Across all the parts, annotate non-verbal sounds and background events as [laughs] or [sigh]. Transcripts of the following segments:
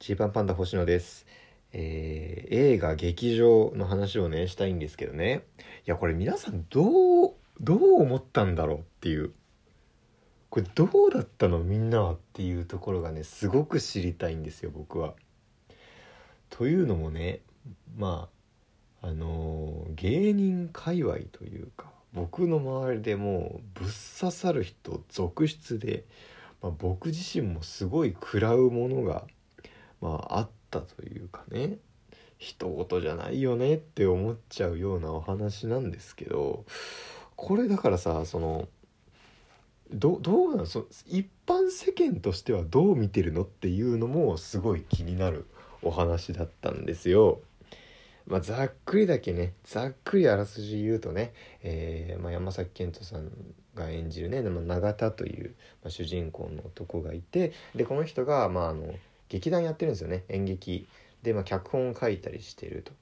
ジーパンパンダ星野です。えー映画劇場の話をねしたいんですけどねいやこれ皆さんどうどう思ったんだろうっていうこれどうだったのみんなはっていうところがねすごく知りたいんですよ僕は。というのもねまああのー芸人界隈というか僕の周りでもうぶっ刺さる人続出で、まあ、僕自身もすごい食らうものがまああったというかね人事じゃないよねって思っちゃうようなお話なんですけどこれだからさそのどどうなんそ一般世間としてはどう見てるのっていうのもすごい気になるお話だったんですよ。まあ、ざっくりだけねざっくりあらすじ言うとね、えーまあ、山崎賢人さんが演じるね永田という、まあ、主人公の男がいてでこの人が、まあ、あの劇団やってるんですよね演劇で、まあ、脚本を書いたりしてると。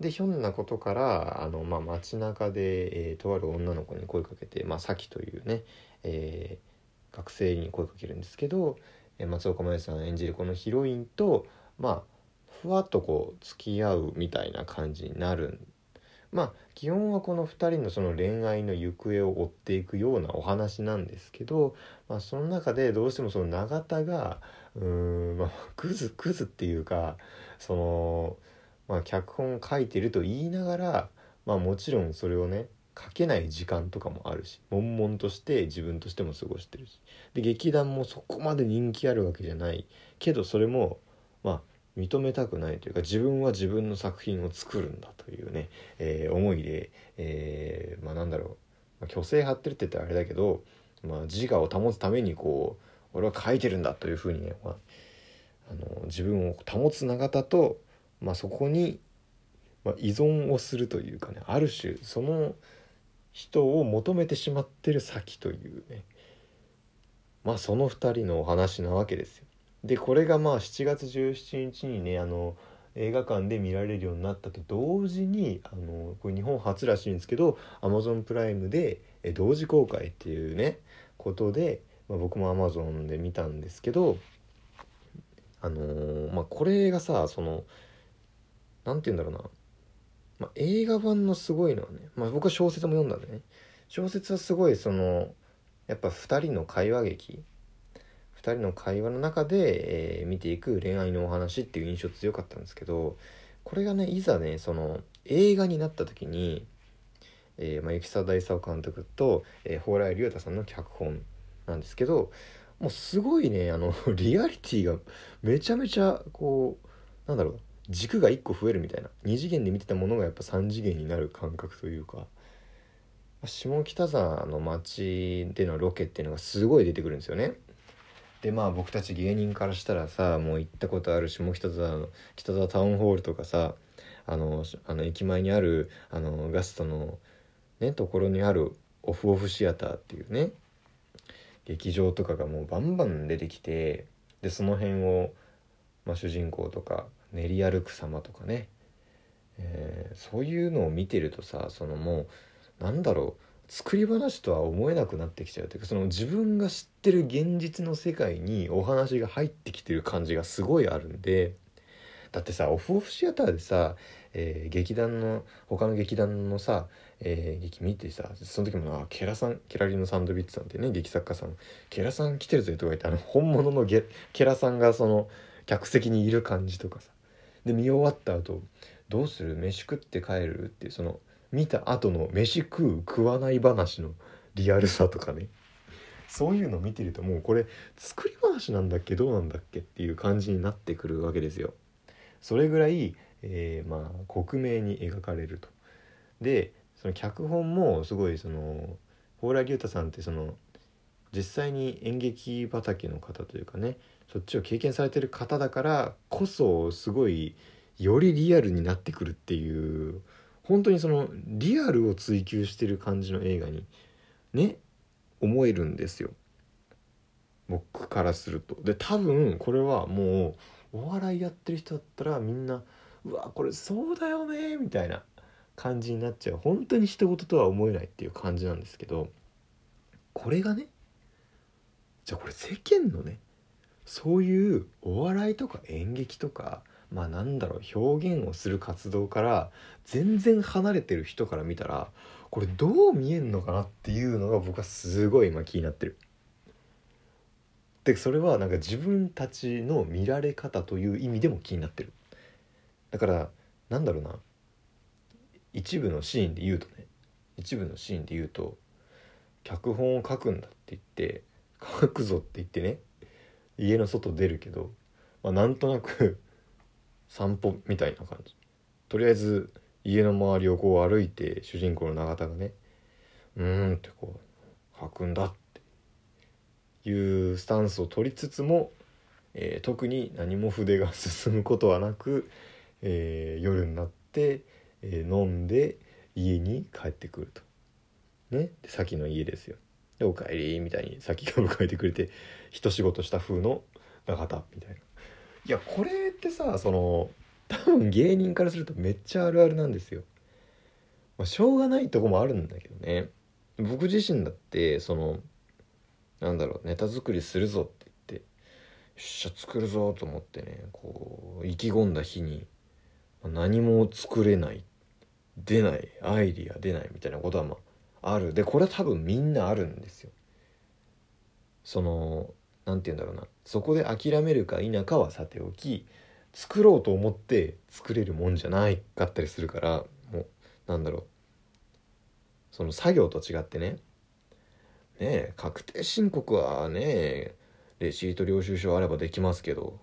でひょんなことからあの、まあ、街中で、えーとある女の子に声かけて、まあ、さきというね、えー学生に声かけるんですけど、えー松岡茉優さん演じるこのヒロインとまあふわっとこう付き合うみたいな感じになるんまあ基本はこの2人のその恋愛の行方を追っていくようなお話なんですけど、まあ、その中でどうしてもその永田がうーんまあクズクズっていうかその、まあ、脚本書いてると言いながら、まあ、もちろんそれをね書けない時間とかもあるし悶々として自分としても過ごしてるし。で劇団もそこまで人気あるわけじゃない。けどそれも認めたくないというか自分は自分の作品を作るんだというね、えー思いで、えーまあなんだろう、まあ、虚勢張ってるって言ったらあれだけど、まあ、自我を保つためにこう俺は書いてるんだというふうにね、まあ、あの自分を保つ永田と、まあ、そこに、まあ、依存をするというかねある種その人を求めてしまってる先というねまあその2人のお話なわけですよ。でこれがまあ7月17日にねあの映画館で見られるようになったと同時にあのこれ日本初らしいんですけど Amazon プライムで同時公開っていうねことで、まあ、僕も Amazon で見たんですけどあのーまあこれがさそのなんて言うんだろうな、まあ、映画版のすごいのはね、まあ、僕は小説も読んだんでね。小説はすごいそのやっぱ2人の会話劇2人の会話の中で、えー見ていく恋愛のお話っていう印象強かったんですけどこれがねいざねその映画になった時に、えーまあ、雪沢大佐監督と、えー、蓬莱竜太さんの脚本なんですけどもうすごいねあの [laughs] リアリティがめちゃめちゃこうなんだろう軸が1個増えるみたいな2次元で見てたものがやっぱ3次元になる感覚というか下北沢の街でのロケっていうのがすごい出てくるんですよね。でまあ僕たち芸人からしたらさもう行ったことある下北沢の北沢タウンホールとかさあのあの駅前にあるあのガストのねところにあるオフオフシアターっていうね劇場とかがもうバンバン出てきてでその辺を、まあ、主人公とか練り歩く様とかね、えーそういうのを見てるとさそのもうなんだろう作り話とは思えなくなってきちゃうというかその自分が知ってる現実の世界にお話が入ってきてる感じがすごいあるんでだってさオフオフシアターでさ、えー劇団の他の劇団のさ、えー劇見てさその時もあケラさんケラリのサンドビッチさんってね劇作家さんケラさん来てるぜとか言ってあの本物のゲケラさんがその客席にいる感じとかさ。で見終わった後どうする？飯食って帰る？っていうその見た後の飯食う食わない話のリアルさとかねそういうの見てるともうこれ作り話なんだっけどうなんだっけっていう感じになってくるわけですよ。それぐらい、えーまあ克明に描かれると。でその脚本もすごいその蓬莱竜太さんってその実際に演劇畑の方というかねそっちを経験されてる方だからこそすごいよりリアルになってくるっていう本当にそのリアルを追求してる感じの映画にね思えるんですよ。僕からすると。で多分これはもうお笑いやってる人だったらみんなうわこれそうだよねみたいな感じになっちゃう。本当に一言とは思えないっていう感じなんですけどこれがねじゃあこれ世間のねそういうお笑いとか演劇とかまあなんだろう表現をする活動から全然離れてる人から見たらこれどう見えんのかなっていうのが僕はすごい今気になってる。でそれはなんか自分たちの見られ方という意味でも気になってる。だからなんだろうな一部のシーンで言うとね一部のシーンで言うと脚本を書くんだって言って [laughs] 書くぞって言ってね家の外出るけど、まあ、なんとなく散歩みたいな感じとりあえず家の周りをこう歩いて主人公の永田がねうーんってこう書くんだっていうスタンスを取りつつも、えー、特に何も筆が進むことはなく、えー、夜になって、えー、飲んで家に帰ってくると。ね、で先の家ですよ。で「おかえり」みたいに先が迎えてくれて一仕事した風の永田みたいな。いやこれってさその多分芸人からするとめっちゃあるあるなんですよ。まあ、しょうがないとこもあるんだけどね僕自身だってそのなんだろうネタ作りするぞって言ってよっしゃ作るぞと思ってねこう意気込んだ日に何も作れない出ないアイディア出ないみたいなことはまああるでこれは多分みんなあるんですよ。その何て言うんだろうな。そこで諦めるか否かはさておき作ろうと思って作れるもんじゃないかったりするからもうなんだろう。その作業と違ってね。ねえ確定申告はねレシート領収書あればできますけど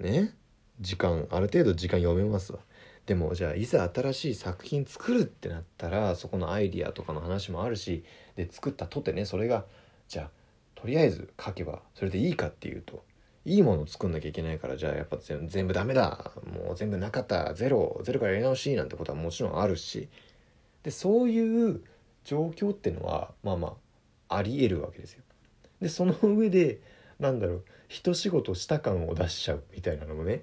ね時間ある程度時間読めますわ。でもじゃあいざ新しい作品作るってなったらそこのアイディアとかの話もあるしで作ったとてねそれがじゃあとりあえず書けばそれでいいかっていうといいものを作んなきゃいけないからじゃあやっぱ全部ダメだもう全部なかったゼロゼロからやり直しなんてことはもちろんあるしでそういう状況ってのはまあまあありえるわけですよ。でその上でなんだろう一仕事した感を出しちゃうみたいなのもね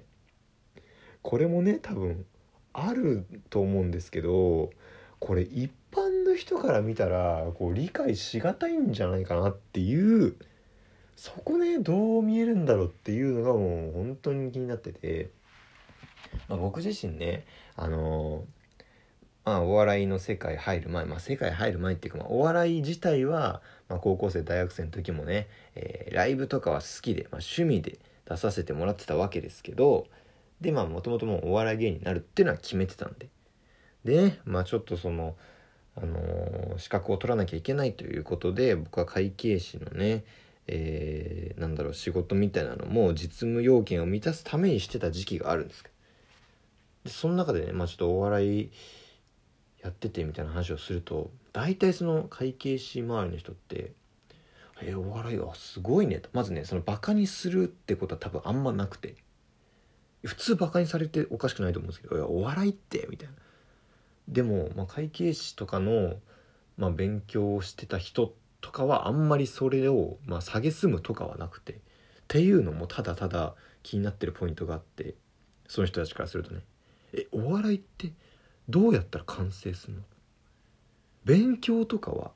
これもね多分あると思うんですけどこれ一般の人から見たらこう理解しがたいんじゃないかなっていうそこねどう見えるんだろうっていうのがもう本当に気になってて、まあ、僕自身ねあのまあ、お笑いの世界入る前、まあ、世界入る前っていうか、まあ、お笑い自体は、まあ、高校生大学生の時もね、えー、ライブとかは好きで、まあ、趣味で出させてもらってたわけですけどでまあもともともうお笑い芸人になるっていうのは決めてたんで。でまあちょっとそのあの、資格を取らなきゃいけないということで僕は会計士のね、えー、なんだろう仕事みたいなのも実務要件を満たすためにしてた時期があるんです。でその中でねまあちょっとお笑いやっててみたいな話をすると大体その会計士周りの人って「えー、お笑いはすごいね」と。まずねそのバカにするってことは多分あんまなくて。普通バカにされておかしくないと思うんですけど「いやお笑いって」みたいな。でも、まあ、会計士とかの、まあ、勉強をしてた人とかはあんまりそれを、まあ、蔑むとかはなくてっていうのもただただ気になってるポイントがあってその人たちからするとね。えお笑いってどうやったら完成するの？勉強とかは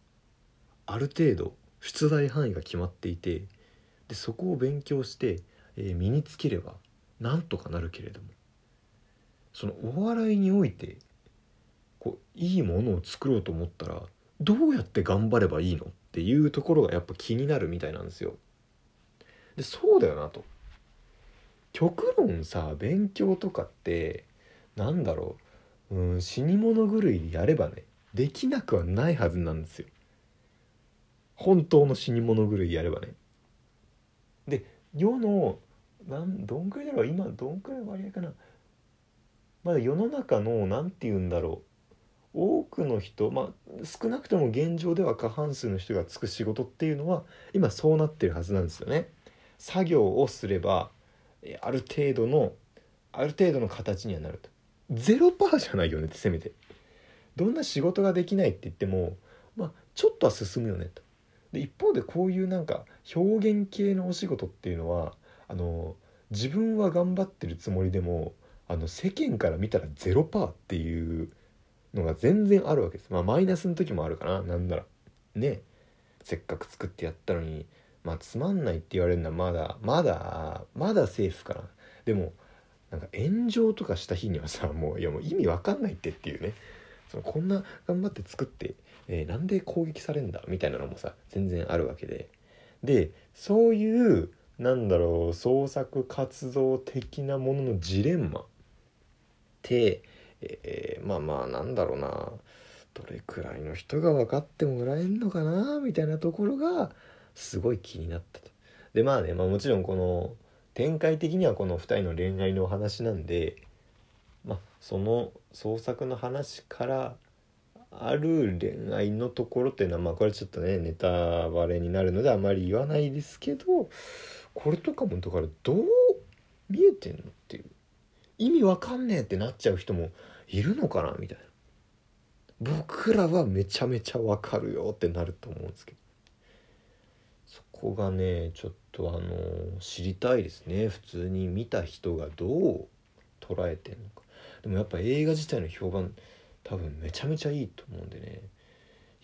ある程度出題範囲が決まっていてでそこを勉強して、えー、身につければなんとかなるけれどもそのお笑いにおいてこういいものを作ろうと思ったらどうやって頑張ればいいのっていうところがやっぱ気になるみたいなんですよ。でそうだよなと。極論さ勉強とかってなんだろう、うん、死に物狂いでやればねできなくはないはずなんですよ。本当の死に物狂いやればね。で世のなんどんくらいだろう今どんくらい割合かなまだ世の中の何て言うんだろう多くの人まあ少なくとも現状では過半数の人がつく仕事っていうのは今そうなってるはずなんですよね。作業をすればある程度のある程度の形にはなると。ゼロパーじゃないよねってせめて。どんな仕事ができないって言ってもまあちょっとは進むよねと。で一方でこういうなんか表現系のお仕事っていうのはあの自分は頑張ってるつもりでもあの世間から見たらゼロパーっていうのが全然あるわけです。まあマイナスの時もあるかな。なんなら。ね。せっかく作ってやったのにまあつまんないって言われるのはまだまだまだセーフかな。でもなんか炎上とかした日にはさもういやもう意味わかんないってっていうね。そのこんな頑張って作って、えー、なんで攻撃されんだ？みたいなのもさ全然あるわけで。でそういうなんだろう創作活動的なもののジレンマって、えー、まあまあなんだろうな。どれくらいの人が分かってもらえんのかな？みたいなところがすごい気になったと。でまあね、まあ、もちろんこの展開的にはこの2人の恋愛のお話なんで、まあ、その創作の話からある恋愛のところっていうのはまあこれちょっとねネタバレになるのであまり言わないですけどこれとかもだからどう見えてんのっていう。意味わかんねえってなっちゃう人もいるのかなみたいな。僕らはめちゃめちゃわかるよってなると思うんですけど。そこがねちょっとあの知りたいですね。普通に見た人がどう捉えてんのか。でもやっぱ映画自体の評判多分めちゃめちゃいいと思うんでね。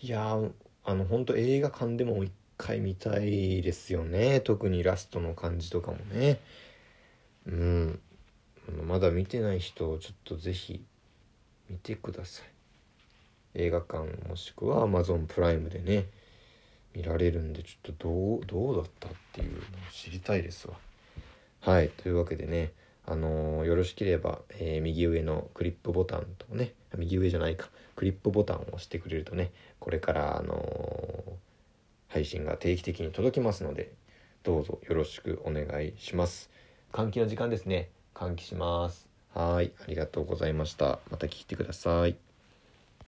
いやあの本当映画館でも一回見たいですよね。特にラストの感じとかもね。うん。まだ見てない人をちょっと是非見てください。映画館もしくは Amazon プライムでね見られるんでちょっとどうどうだったっていうのを知りたいですわ。はいというわけでねあのー、よろしければ、えー、右上のクリップボタンとね右上じゃないかクリップボタンを押してくれるとねこれからあのー、配信が定期的に届きますのでどうぞよろしくお願いします。換気の時間ですね。換気します。はい。ありがとうございました。また聞いてください。